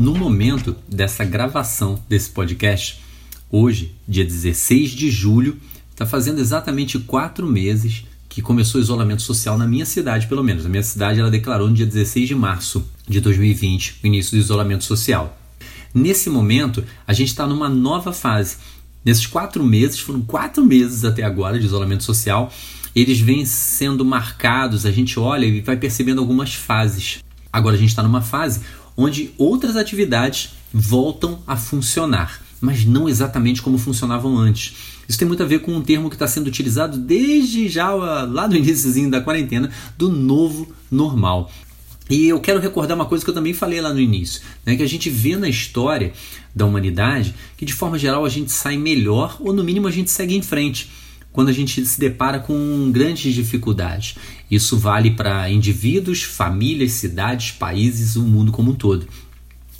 No momento dessa gravação desse podcast, hoje, dia 16 de julho, está fazendo exatamente quatro meses que começou o isolamento social na minha cidade, pelo menos. Na minha cidade, ela declarou no dia 16 de março de 2020 o início do isolamento social. Nesse momento, a gente está numa nova fase. Nesses quatro meses, foram quatro meses até agora de isolamento social, eles vêm sendo marcados, a gente olha e vai percebendo algumas fases. Agora a gente está numa fase onde outras atividades voltam a funcionar, mas não exatamente como funcionavam antes. Isso tem muito a ver com um termo que está sendo utilizado desde já lá no início da quarentena do novo normal. E eu quero recordar uma coisa que eu também falei lá no início, né, que a gente vê na história da humanidade que de forma geral a gente sai melhor ou no mínimo a gente segue em frente quando a gente se depara com grandes dificuldades. Isso vale para indivíduos, famílias, cidades, países, o mundo como um todo.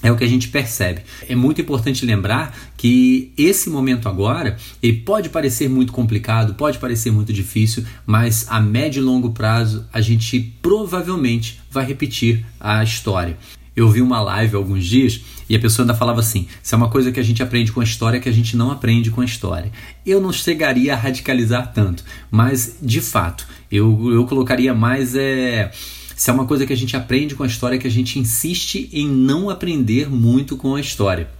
É o que a gente percebe. É muito importante lembrar que esse momento agora, ele pode parecer muito complicado, pode parecer muito difícil, mas a médio e longo prazo a gente provavelmente vai repetir a história. Eu vi uma live há alguns dias e a pessoa ainda falava assim: se é uma coisa que a gente aprende com a história que a gente não aprende com a história. Eu não chegaria a radicalizar tanto, mas de fato, eu, eu colocaria mais é. Se é uma coisa que a gente aprende com a história, que a gente insiste em não aprender muito com a história.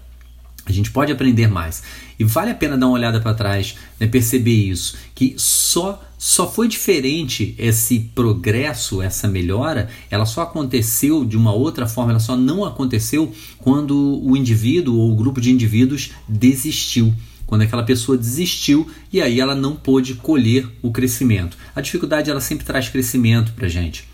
A gente pode aprender mais. E vale a pena dar uma olhada para trás, né, perceber isso, que só só foi diferente esse progresso, essa melhora, ela só aconteceu de uma outra forma, ela só não aconteceu quando o indivíduo ou o grupo de indivíduos desistiu. Quando aquela pessoa desistiu e aí ela não pôde colher o crescimento. A dificuldade ela sempre traz crescimento para gente.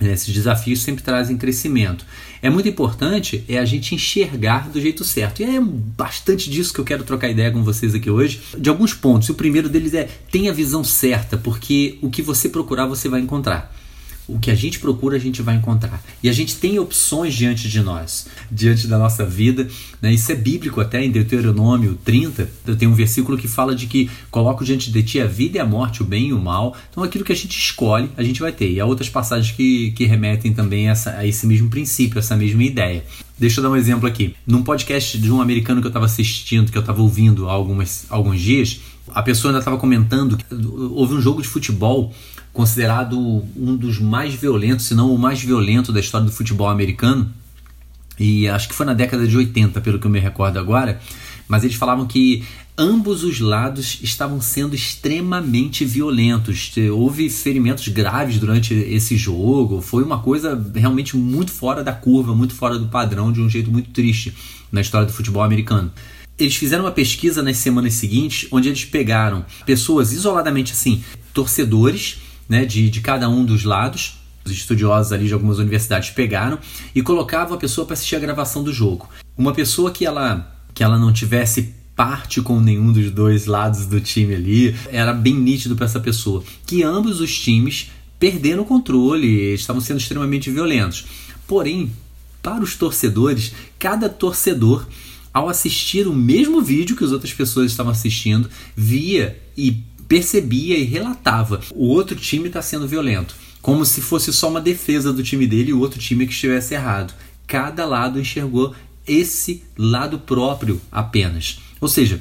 Esses desafios sempre trazem crescimento. É muito importante é a gente enxergar do jeito certo. E é bastante disso que eu quero trocar ideia com vocês aqui hoje, de alguns pontos. O primeiro deles é tenha a visão certa, porque o que você procurar você vai encontrar o que a gente procura, a gente vai encontrar. E a gente tem opções diante de nós, diante da nossa vida. Né? Isso é bíblico até em Deuteronômio 30. Tem um versículo que fala de que coloco diante de ti a vida e a morte, o bem e o mal. Então aquilo que a gente escolhe, a gente vai ter. E há outras passagens que, que remetem também a, essa, a esse mesmo princípio, essa mesma ideia. Deixa eu dar um exemplo aqui. Num podcast de um americano que eu estava assistindo, que eu estava ouvindo há algumas, alguns dias, a pessoa ainda estava comentando que houve um jogo de futebol considerado um dos mais violentos, se não o mais violento da história do futebol americano. E acho que foi na década de 80, pelo que eu me recordo agora. Mas eles falavam que ambos os lados estavam sendo extremamente violentos. Houve ferimentos graves durante esse jogo. Foi uma coisa realmente muito fora da curva, muito fora do padrão, de um jeito muito triste na história do futebol americano. Eles fizeram uma pesquisa nas semanas seguintes, onde eles pegaram pessoas isoladamente assim, torcedores né, de, de cada um dos lados. Os estudiosos ali de algumas universidades pegaram e colocavam a pessoa para assistir a gravação do jogo. Uma pessoa que ela, que ela não tivesse parte com nenhum dos dois lados do time ali, era bem nítido para essa pessoa que ambos os times perderam o controle, estavam sendo extremamente violentos. Porém, para os torcedores, cada torcedor, ao assistir o mesmo vídeo que as outras pessoas estavam assistindo, via e percebia e relatava o outro time está sendo violento, como se fosse só uma defesa do time dele e o outro time que estivesse errado. Cada lado enxergou esse lado próprio apenas. Ou seja,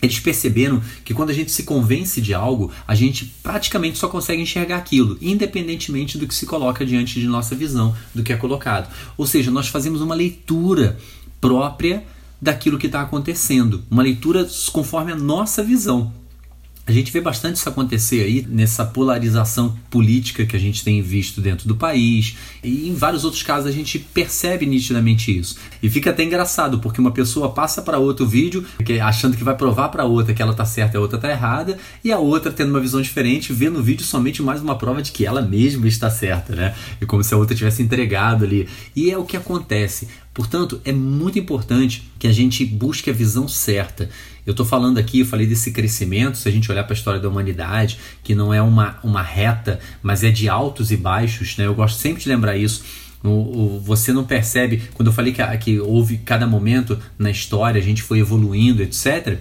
eles perceberam que quando a gente se convence de algo, a gente praticamente só consegue enxergar aquilo, independentemente do que se coloca diante de nossa visão, do que é colocado. Ou seja, nós fazemos uma leitura própria daquilo que está acontecendo, uma leitura conforme a nossa visão. A gente vê bastante isso acontecer aí nessa polarização política que a gente tem visto dentro do país e em vários outros casos a gente percebe nitidamente isso. E fica até engraçado porque uma pessoa passa para outro vídeo achando que vai provar para outra que ela tá certa e a outra tá errada e a outra tendo uma visão diferente vê no vídeo somente mais uma prova de que ela mesma está certa, né? E como se a outra tivesse entregado ali. E é o que acontece. Portanto, é muito importante que a gente busque a visão certa. Eu estou falando aqui, eu falei desse crescimento, se a gente olhar para a história da humanidade, que não é uma, uma reta, mas é de altos e baixos, né? eu gosto sempre de lembrar isso. O, o, você não percebe, quando eu falei que, que houve cada momento na história, a gente foi evoluindo, etc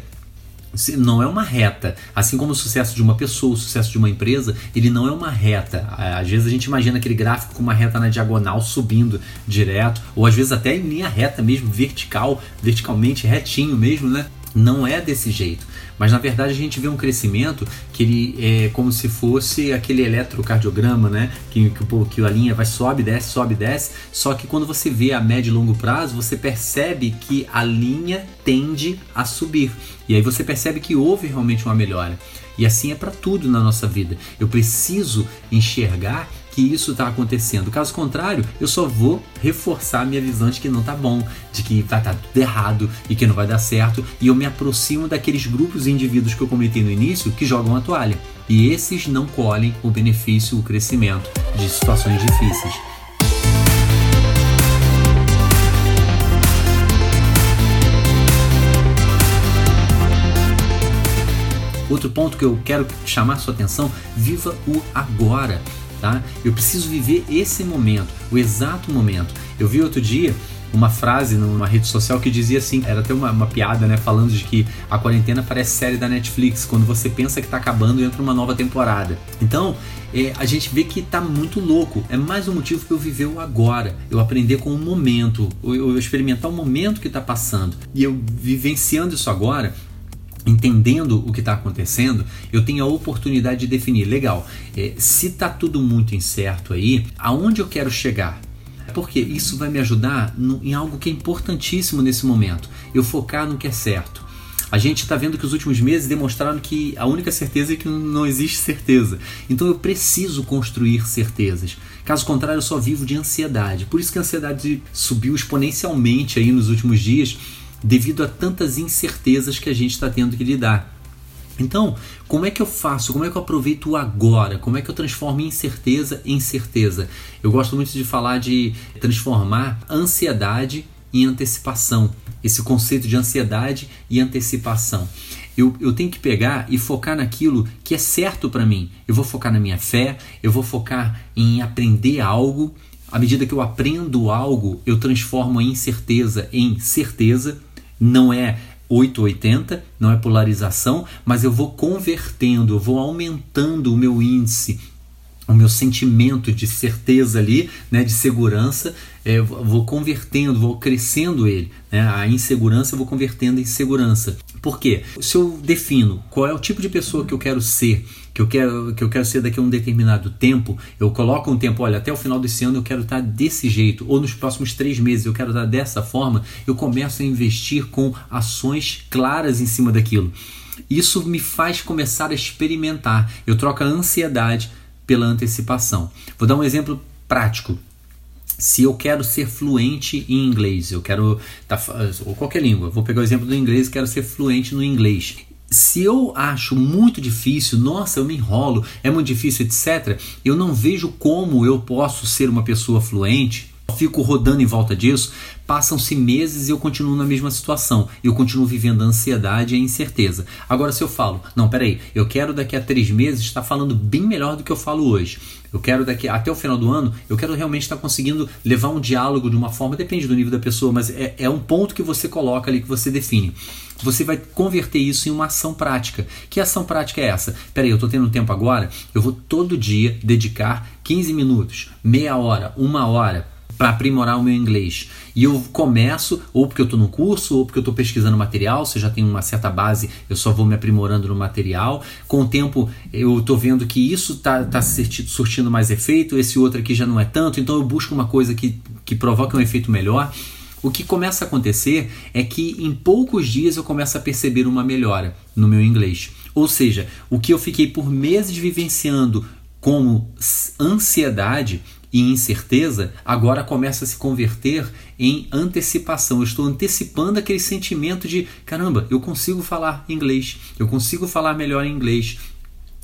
não é uma reta. Assim como o sucesso de uma pessoa, o sucesso de uma empresa, ele não é uma reta. Às vezes a gente imagina aquele gráfico com uma reta na diagonal subindo direto, ou às vezes até em linha reta mesmo, vertical, verticalmente retinho mesmo, né? Não é desse jeito. Mas na verdade a gente vê um crescimento que ele é como se fosse aquele eletrocardiograma, né? Que, que, que a linha vai sobe, desce, sobe, desce. Só que quando você vê a médio e longo prazo, você percebe que a linha tende a subir. E aí você percebe que houve realmente uma melhora. E assim é para tudo na nossa vida. Eu preciso enxergar que isso está acontecendo. Caso contrário, eu só vou reforçar a minha visão de que não tá bom, de que vai estar tá tudo errado e que não vai dar certo, e eu me aproximo daqueles grupos e indivíduos que eu comentei no início que jogam a toalha. E esses não colhem o benefício, o crescimento de situações difíceis. Outro ponto que eu quero chamar sua atenção: viva o agora tá? Eu preciso viver esse momento, o exato momento. Eu vi outro dia uma frase numa rede social que dizia assim, era até uma, uma piada, né, falando de que a quarentena parece série da Netflix, quando você pensa que está acabando entra uma nova temporada. Então, é, a gente vê que está muito louco. É mais um motivo para eu viver o agora, eu aprender com o momento, eu, eu experimentar o momento que está passando. E eu vivenciando isso agora, entendendo o que está acontecendo, eu tenho a oportunidade de definir, legal, é, se está tudo muito incerto aí, aonde eu quero chegar? Porque isso vai me ajudar no, em algo que é importantíssimo nesse momento, eu focar no que é certo. A gente está vendo que os últimos meses demonstraram que a única certeza é que não existe certeza. Então eu preciso construir certezas. Caso contrário, eu só vivo de ansiedade. Por isso que a ansiedade subiu exponencialmente aí nos últimos dias devido a tantas incertezas que a gente está tendo que lidar. Então, como é que eu faço? Como é que eu aproveito agora? Como é que eu transformo incerteza em certeza? Eu gosto muito de falar de transformar ansiedade em antecipação. Esse conceito de ansiedade e antecipação. Eu, eu tenho que pegar e focar naquilo que é certo para mim. Eu vou focar na minha fé, eu vou focar em aprender algo. À medida que eu aprendo algo, eu transformo a incerteza em certeza não é 880, não é polarização, mas eu vou convertendo, eu vou aumentando o meu índice, o meu sentimento de certeza ali, né, de segurança, é, vou convertendo, vou crescendo ele. Né, a insegurança eu vou convertendo em segurança. Por quê? Se eu defino qual é o tipo de pessoa que eu quero ser, que eu quero, que eu quero ser daqui a um determinado tempo, eu coloco um tempo, olha, até o final desse ano eu quero estar desse jeito, ou nos próximos três meses eu quero estar dessa forma, eu começo a investir com ações claras em cima daquilo. Isso me faz começar a experimentar. Eu troco a ansiedade pela antecipação. Vou dar um exemplo prático se eu quero ser fluente em inglês, eu quero tá, ou qualquer língua, vou pegar o exemplo do inglês, quero ser fluente no inglês. Se eu acho muito difícil, nossa, eu me enrolo, é muito difícil, etc., eu não vejo como eu posso ser uma pessoa fluente fico rodando em volta disso, passam-se meses e eu continuo na mesma situação. Eu continuo vivendo a ansiedade e a incerteza. Agora, se eu falo, não, peraí, eu quero daqui a três meses estar falando bem melhor do que eu falo hoje. Eu quero daqui até o final do ano, eu quero realmente estar conseguindo levar um diálogo de uma forma, depende do nível da pessoa, mas é, é um ponto que você coloca ali, que você define. Você vai converter isso em uma ação prática. Que ação prática é essa? Peraí, eu estou tendo tempo agora, eu vou todo dia dedicar 15 minutos, meia hora, uma hora para aprimorar o meu inglês. E eu começo, ou porque eu estou no curso, ou porque eu estou pesquisando material, se eu já tenho uma certa base, eu só vou me aprimorando no material. Com o tempo, eu estou vendo que isso está tá surtindo mais efeito, esse outro aqui já não é tanto, então eu busco uma coisa que, que provoque um efeito melhor. o que começa a acontecer é que em poucos dias eu começo a perceber uma melhora no meu inglês. Ou seja, o que eu fiquei por meses vivenciando como ansiedade e incerteza, agora começa a se converter em antecipação. Eu estou antecipando aquele sentimento de caramba, eu consigo falar inglês, eu consigo falar melhor inglês,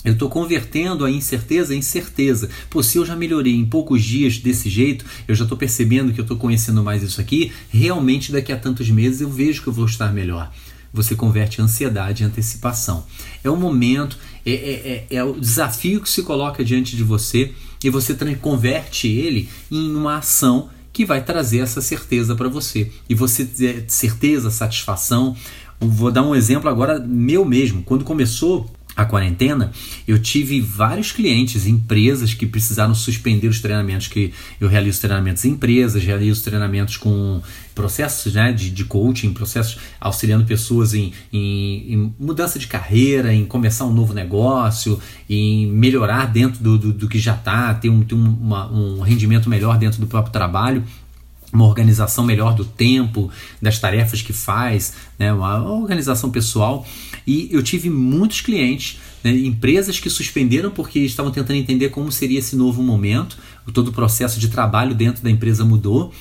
eu estou convertendo a incerteza em certeza. Pô, se eu já melhorei em poucos dias desse jeito, eu já estou percebendo que eu estou conhecendo mais isso aqui, realmente daqui a tantos meses eu vejo que eu vou estar melhor. Você converte ansiedade em antecipação. É o momento, é, é, é, é o desafio que se coloca diante de você e você converte ele em uma ação que vai trazer essa certeza para você. E você ter certeza, satisfação. Vou dar um exemplo agora meu mesmo. Quando começou a quarentena, eu tive vários clientes, empresas que precisaram suspender os treinamentos que eu realizo treinamentos em empresas, realizo treinamentos com processos né, de, de coaching, processos auxiliando pessoas em, em, em, mudança de carreira, em começar um novo negócio, em melhorar dentro do, do, do que já está, ter, um, ter uma, um rendimento melhor dentro do próprio trabalho uma organização melhor do tempo, das tarefas que faz, né, uma organização pessoal. E eu tive muitos clientes, né, empresas que suspenderam porque estavam tentando entender como seria esse novo momento, todo o processo de trabalho dentro da empresa mudou.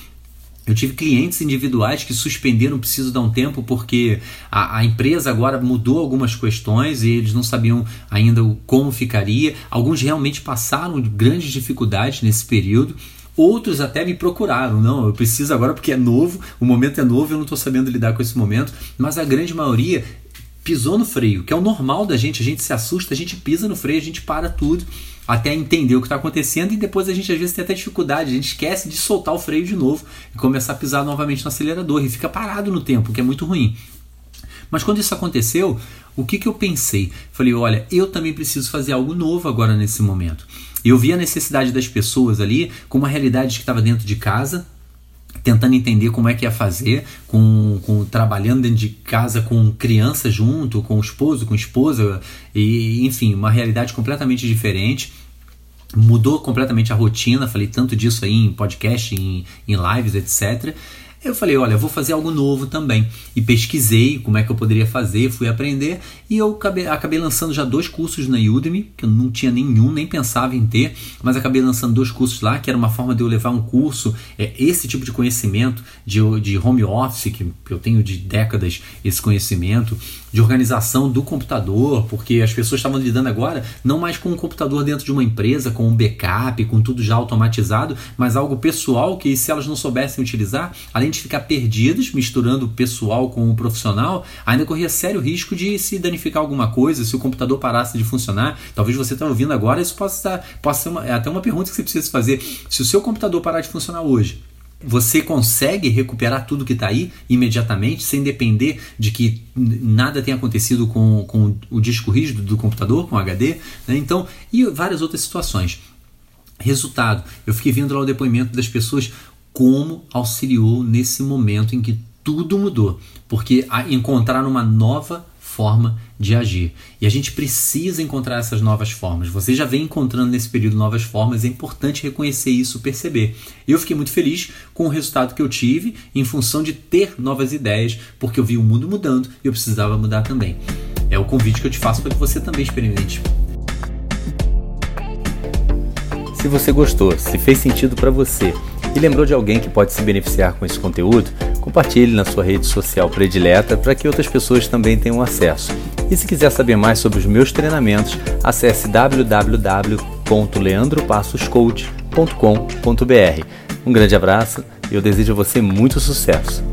Eu tive clientes individuais que suspenderam, preciso dar um tempo, porque a, a, empresa agora mudou algumas questões e eles não sabiam ainda como ficaria. Alguns realmente passaram grandes dificuldades nesse período. Outros até me procuraram, não, eu preciso agora porque é novo, o momento é novo, eu não estou sabendo lidar com esse momento, mas a grande maioria pisou no freio, que é o normal da gente, a gente se assusta, a gente pisa no freio, a gente para tudo até entender o que está acontecendo. E depois a gente às vezes tem até dificuldade, a gente esquece de soltar o freio de novo e começar a pisar novamente no acelerador e fica parado no tempo, o que é muito ruim. Mas quando isso aconteceu, o que, que eu pensei? Falei, olha, eu também preciso fazer algo novo agora nesse momento. Eu vi a necessidade das pessoas ali com uma realidade que estava dentro de casa, tentando entender como é que ia fazer, com, com trabalhando dentro de casa com criança junto, com esposo, com esposa, e enfim, uma realidade completamente diferente. Mudou completamente a rotina, falei tanto disso aí em podcast, em, em lives, etc. Eu falei, olha, vou fazer algo novo também. E pesquisei como é que eu poderia fazer, fui aprender e eu acabei, acabei lançando já dois cursos na Udemy, que eu não tinha nenhum, nem pensava em ter, mas acabei lançando dois cursos lá, que era uma forma de eu levar um curso, é, esse tipo de conhecimento de, de home office, que eu tenho de décadas esse conhecimento, de organização do computador, porque as pessoas estavam lidando agora não mais com um computador dentro de uma empresa, com um backup, com tudo já automatizado, mas algo pessoal que se elas não soubessem utilizar, além ficar perdidas, misturando o pessoal com o profissional, ainda corria sério risco de se danificar alguma coisa, se o computador parasse de funcionar. Talvez você está ouvindo agora, isso possa, estar, possa ser uma, é até uma pergunta que você precisa fazer. Se o seu computador parar de funcionar hoje, você consegue recuperar tudo que está aí imediatamente, sem depender de que nada tenha acontecido com, com o disco rígido do computador, com o HD, né? então, e várias outras situações. Resultado, eu fiquei vendo lá o depoimento das pessoas como auxiliou nesse momento em que tudo mudou, porque encontraram uma nova forma de agir. E a gente precisa encontrar essas novas formas. Você já vem encontrando nesse período novas formas, é importante reconhecer isso, perceber. Eu fiquei muito feliz com o resultado que eu tive em função de ter novas ideias, porque eu vi o mundo mudando e eu precisava mudar também. É o convite que eu te faço para que você também experimente. Se você gostou, se fez sentido para você e lembrou de alguém que pode se beneficiar com esse conteúdo, compartilhe na sua rede social predileta para que outras pessoas também tenham acesso. E se quiser saber mais sobre os meus treinamentos, acesse www.leandropassoscoach.com.br. Um grande abraço e eu desejo a você muito sucesso.